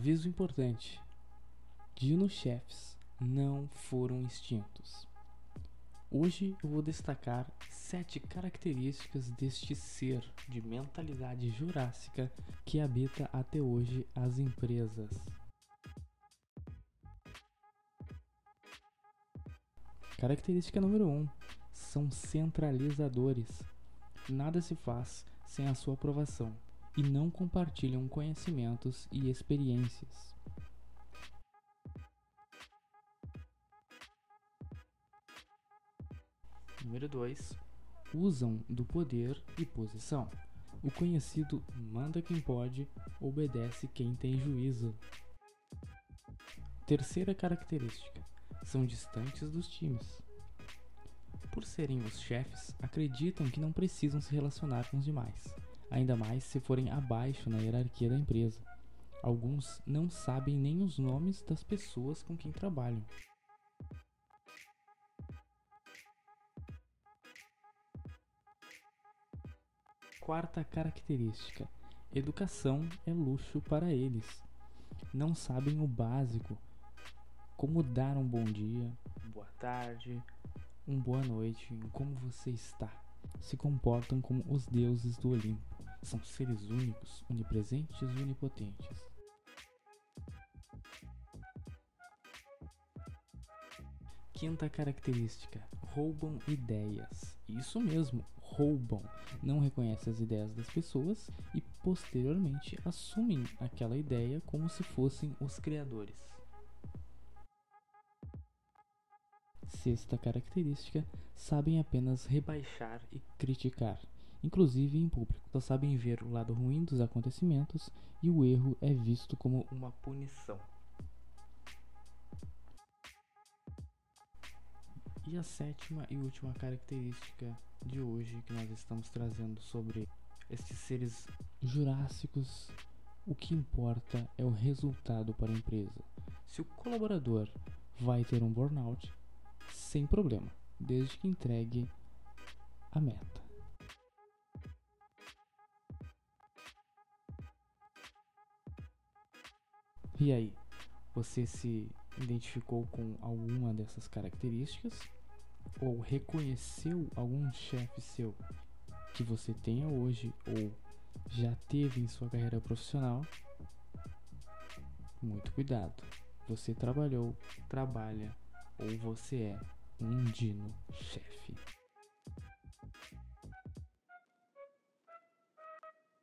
Aviso importante: dino-chefes não foram extintos. Hoje eu vou destacar sete características deste ser de mentalidade jurássica que habita até hoje as empresas. Característica número 1: um, são centralizadores. Nada se faz sem a sua aprovação e não compartilham conhecimentos e experiências. Número 2. Usam do poder e posição. O conhecido manda quem pode, obedece quem tem juízo. Terceira característica: são distantes dos times. Por serem os chefes, acreditam que não precisam se relacionar com os demais, ainda mais se forem abaixo na hierarquia da empresa. Alguns não sabem nem os nomes das pessoas com quem trabalham. Quarta característica: educação é luxo para eles. Não sabem o básico, como dar um bom dia, boa tarde, um boa noite, como você está. Se comportam como os deuses do Olimpo. São seres únicos, onipresentes e onipotentes. Quinta característica: roubam ideias. Isso mesmo, roubam. Não reconhecem as ideias das pessoas e posteriormente assumem aquela ideia como se fossem os criadores. Sexta característica: sabem apenas rebaixar e criticar, inclusive em público. Só sabem ver o lado ruim dos acontecimentos e o erro é visto como uma punição. E a sétima e última característica de hoje que nós estamos trazendo sobre esses seres jurássicos, o que importa é o resultado para a empresa. Se o colaborador vai ter um burnout, sem problema, desde que entregue a meta. E aí, você se identificou com alguma dessas características? ou reconheceu algum chefe seu que você tenha hoje ou já teve em sua carreira profissional, muito cuidado. Você trabalhou, trabalha ou você é um dino chefe.